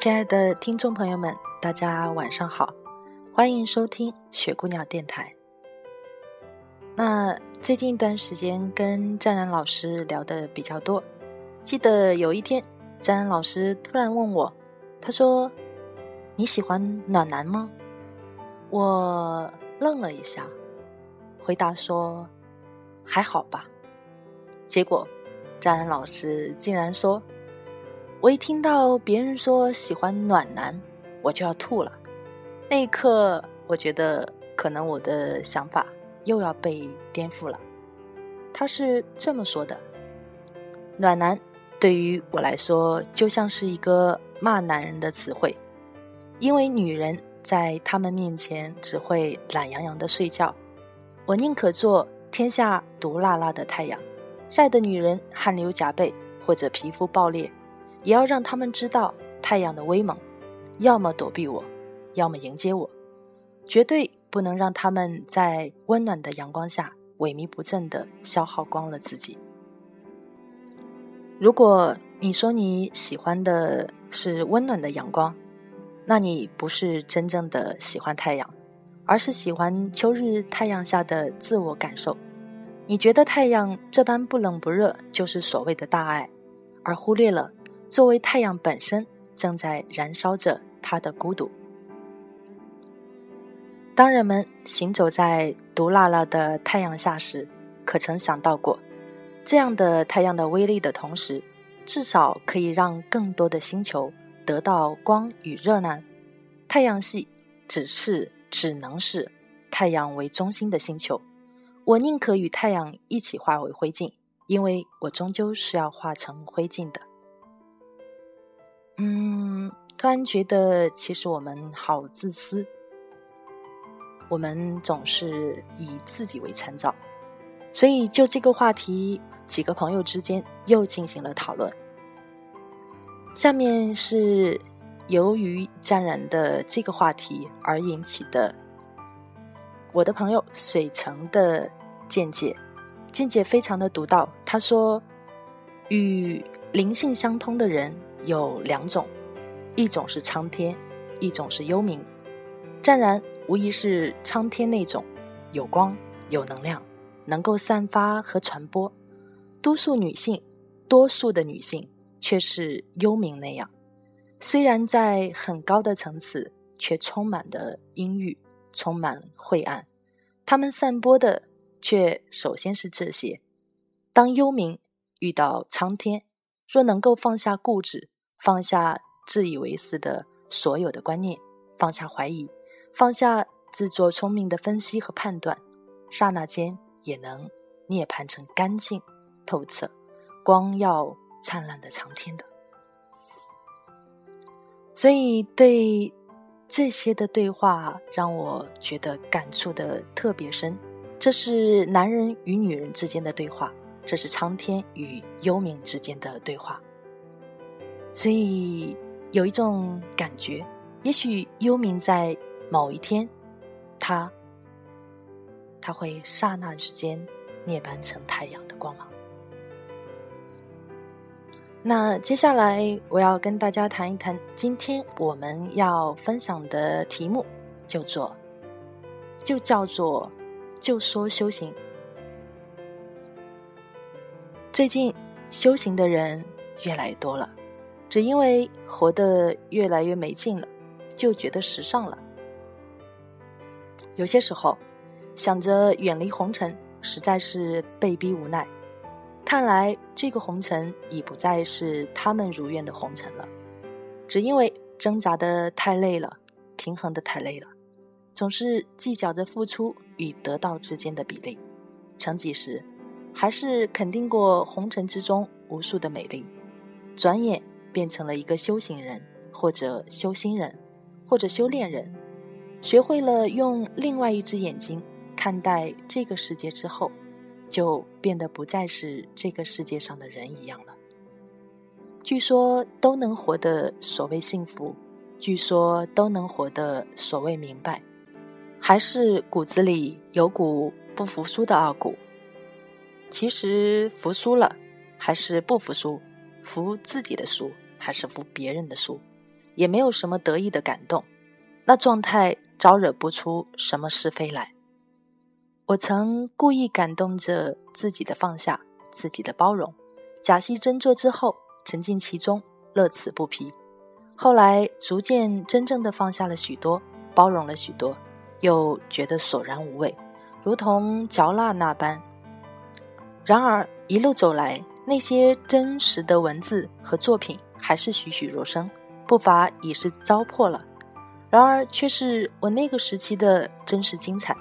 亲爱的听众朋友们，大家晚上好，欢迎收听雪姑娘电台。那最近一段时间跟詹然老师聊的比较多，记得有一天，詹然老师突然问我，他说：“你喜欢暖男吗？”我愣了一下，回答说：“还好吧。”结果，詹然老师竟然说。我一听到别人说喜欢暖男，我就要吐了。那一刻，我觉得可能我的想法又要被颠覆了。他是这么说的：“暖男对于我来说，就像是一个骂男人的词汇，因为女人在他们面前只会懒洋洋的睡觉。我宁可做天下毒辣辣的太阳，晒得女人汗流浃背或者皮肤爆裂。”也要让他们知道太阳的威猛，要么躲避我，要么迎接我，绝对不能让他们在温暖的阳光下萎靡不振的消耗光了自己。如果你说你喜欢的是温暖的阳光，那你不是真正的喜欢太阳，而是喜欢秋日太阳下的自我感受。你觉得太阳这般不冷不热就是所谓的大爱，而忽略了。作为太阳本身，正在燃烧着它的孤独。当人们行走在毒辣辣的太阳下时，可曾想到过，这样的太阳的威力的同时，至少可以让更多的星球得到光与热呢？太阳系只是只能是太阳为中心的星球。我宁可与太阳一起化为灰烬，因为我终究是要化成灰烬的。嗯，突然觉得其实我们好自私，我们总是以自己为参照，所以就这个话题，几个朋友之间又进行了讨论。下面是由于沾染的这个话题而引起的，我的朋友水城的见解，见解非常的独到。他说，与灵性相通的人。有两种，一种是苍天，一种是幽冥。湛然无疑是苍天那种，有光有能量，能够散发和传播。多数女性，多数的女性却是幽冥那样，虽然在很高的层次，却充满的阴郁，充满晦暗。他们散播的却首先是这些。当幽冥遇到苍天。若能够放下固执，放下自以为是的所有的观念，放下怀疑，放下自作聪明的分析和判断，刹那间也能涅槃成干净、透彻、光耀灿烂的长天的。所以，对这些的对话让我觉得感触的特别深。这是男人与女人之间的对话。这是苍天与幽冥之间的对话，所以有一种感觉，也许幽冥在某一天，他他会刹那之间涅槃成太阳的光芒。那接下来我要跟大家谈一谈，今天我们要分享的题目叫做，就叫做，就说修行。最近修行的人越来越多了，只因为活得越来越没劲了，就觉得时尚了。有些时候想着远离红尘，实在是被逼无奈。看来这个红尘已不再是他们如愿的红尘了，只因为挣扎的太累了，平衡的太累了，总是计较着付出与得到之间的比例，成几时。还是肯定过红尘之中无数的美丽，转眼变成了一个修行人，或者修心人，或者修炼人，学会了用另外一只眼睛看待这个世界之后，就变得不再是这个世界上的人一样了。据说都能活得所谓幸福，据说都能活得所谓明白，还是骨子里有股不服输的傲骨。其实服输了，还是不服输，服自己的输，还是服别人的输，也没有什么得意的感动。那状态招惹不出什么是非来。我曾故意感动着自己的放下，自己的包容，假戏真做之后，沉浸其中，乐此不疲。后来逐渐真正的放下了许多，包容了许多，又觉得索然无味，如同嚼蜡那般。然而一路走来，那些真实的文字和作品还是栩栩如生，不乏已是糟粕了。然而却是我那个时期的真实精彩。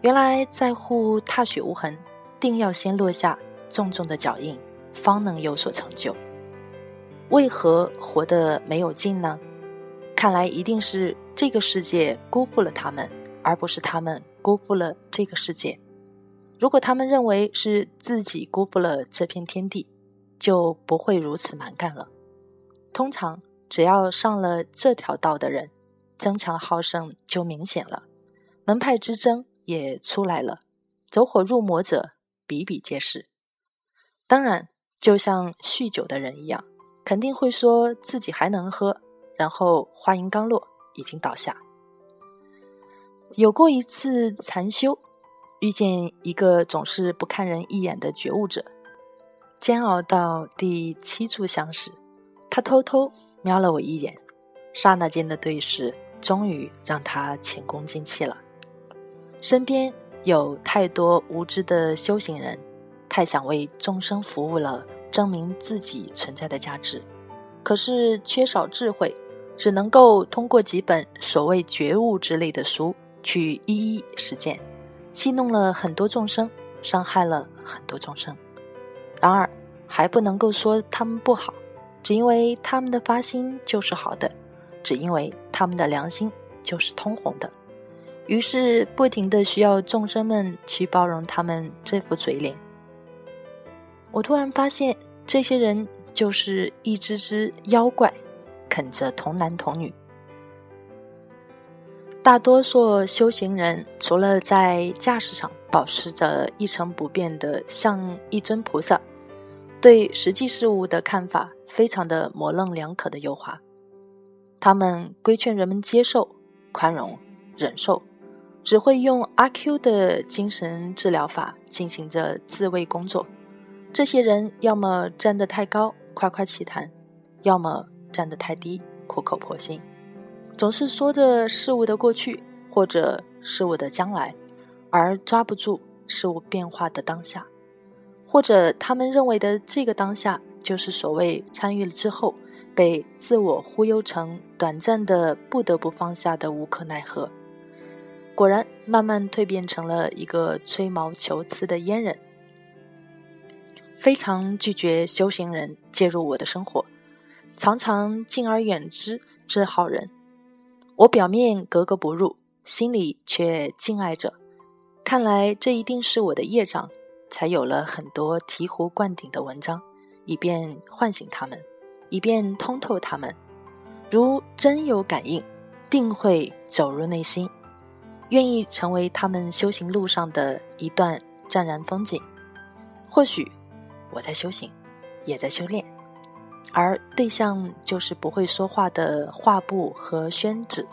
原来在乎踏雪无痕，定要先落下重重的脚印，方能有所成就。为何活得没有劲呢？看来一定是这个世界辜负了他们，而不是他们辜负了这个世界。如果他们认为是自己辜负了这片天地，就不会如此蛮干了。通常，只要上了这条道的人，争强好胜就明显了，门派之争也出来了，走火入魔者比比皆是。当然，就像酗酒的人一样，肯定会说自己还能喝，然后话音刚落，已经倒下。有过一次禅修。遇见一个总是不看人一眼的觉悟者，煎熬到第七炷香时，他偷偷瞄了我一眼，刹那间的对视，终于让他前功尽弃了。身边有太多无知的修行人，太想为众生服务了，证明自己存在的价值，可是缺少智慧，只能够通过几本所谓觉悟之类的书去一一实践。戏弄了很多众生，伤害了很多众生，然而还不能够说他们不好，只因为他们的发心就是好的，只因为他们的良心就是通红的，于是不停的需要众生们去包容他们这副嘴脸。我突然发现，这些人就是一只只妖怪，啃着童男童女。大多数修行人，除了在架势上保持着一成不变的像一尊菩萨，对实际事物的看法非常的模棱两可的优化。他们规劝人们接受、宽容、忍受，只会用阿 Q 的精神治疗法进行着自卫工作。这些人要么站得太高，夸夸其谈；要么站得太低，苦口婆心。总是说着事物的过去或者事物的将来，而抓不住事物变化的当下，或者他们认为的这个当下，就是所谓参与了之后被自我忽悠成短暂的不得不放下的无可奈何。果然，慢慢蜕变成了一个吹毛求疵的阉人，非常拒绝修行人介入我的生活，常常敬而远之这好人。我表面格格不入，心里却敬爱着。看来这一定是我的业障，才有了很多醍醐灌顶的文章，以便唤醒他们，以便通透他们。如真有感应，定会走入内心，愿意成为他们修行路上的一段湛然风景。或许我在修行，也在修炼。而对象就是不会说话的画布和宣纸，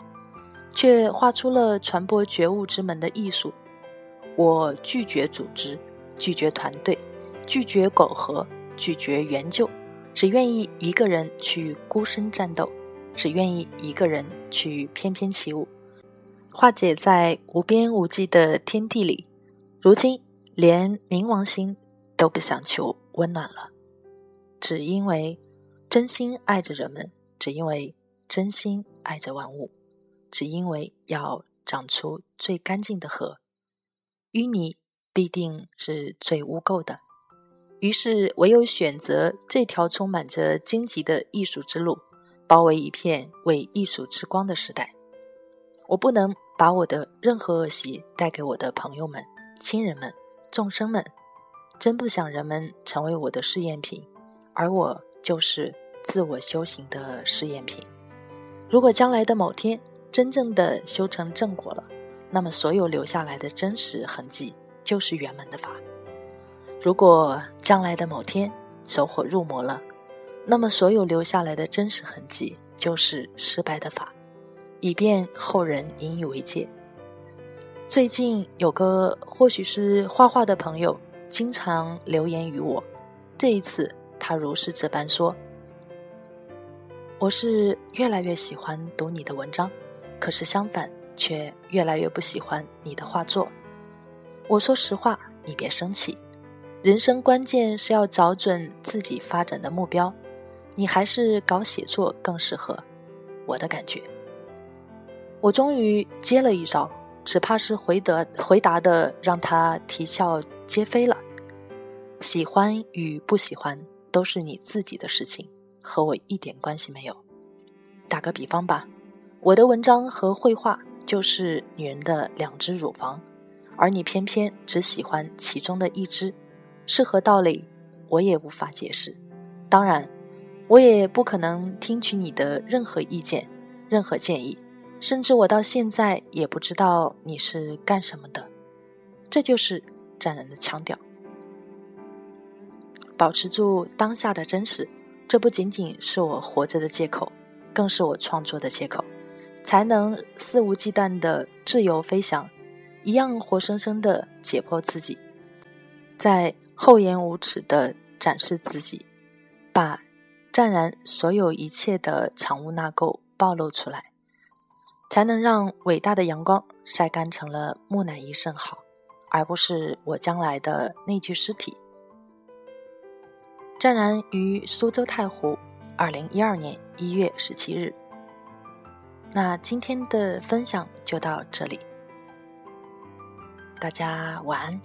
却画出了传播觉悟之门的艺术。我拒绝组织，拒绝团队，拒绝苟合，拒绝援救，只愿意一个人去孤身战斗，只愿意一个人去翩翩起舞，化解在无边无际的天地里。如今连冥王星都不想求温暖了，只因为。真心爱着人们，只因为真心爱着万物，只因为要长出最干净的河，淤泥必定是最污垢的。于是唯有选择这条充满着荆棘的艺术之路，包围一片为艺术之光的时代。我不能把我的任何恶习带给我的朋友们、亲人们、众生们，真不想人们成为我的试验品，而我就是自我修行的试验品。如果将来的某天真正的修成正果了，那么所有留下来的真实痕迹就是圆满的法。如果将来的某天走火入魔了，那么所有留下来的真实痕迹就是失败的法，以便后人引以为戒。最近有个或许是画画的朋友经常留言于我，这一次他如是这般说。我是越来越喜欢读你的文章，可是相反，却越来越不喜欢你的画作。我说实话，你别生气。人生关键是要找准自己发展的目标，你还是搞写作更适合。我的感觉，我终于接了一招，只怕是回得回答的让他啼笑皆非了。喜欢与不喜欢都是你自己的事情。和我一点关系没有。打个比方吧，我的文章和绘画就是女人的两只乳房，而你偏偏只喜欢其中的一只，是何道理？我也无法解释。当然，我也不可能听取你的任何意见、任何建议，甚至我到现在也不知道你是干什么的。这就是战人的腔调。保持住当下的真实。这不仅仅是我活着的借口，更是我创作的借口，才能肆无忌惮的自由飞翔，一样活生生的解剖自己，在厚颜无耻的展示自己，把湛然所有一切的藏污纳垢暴露出来，才能让伟大的阳光晒干成了木乃伊甚好，而不是我将来的那具尸体。湛然于苏州太湖，二零一二年一月十七日。那今天的分享就到这里，大家晚安。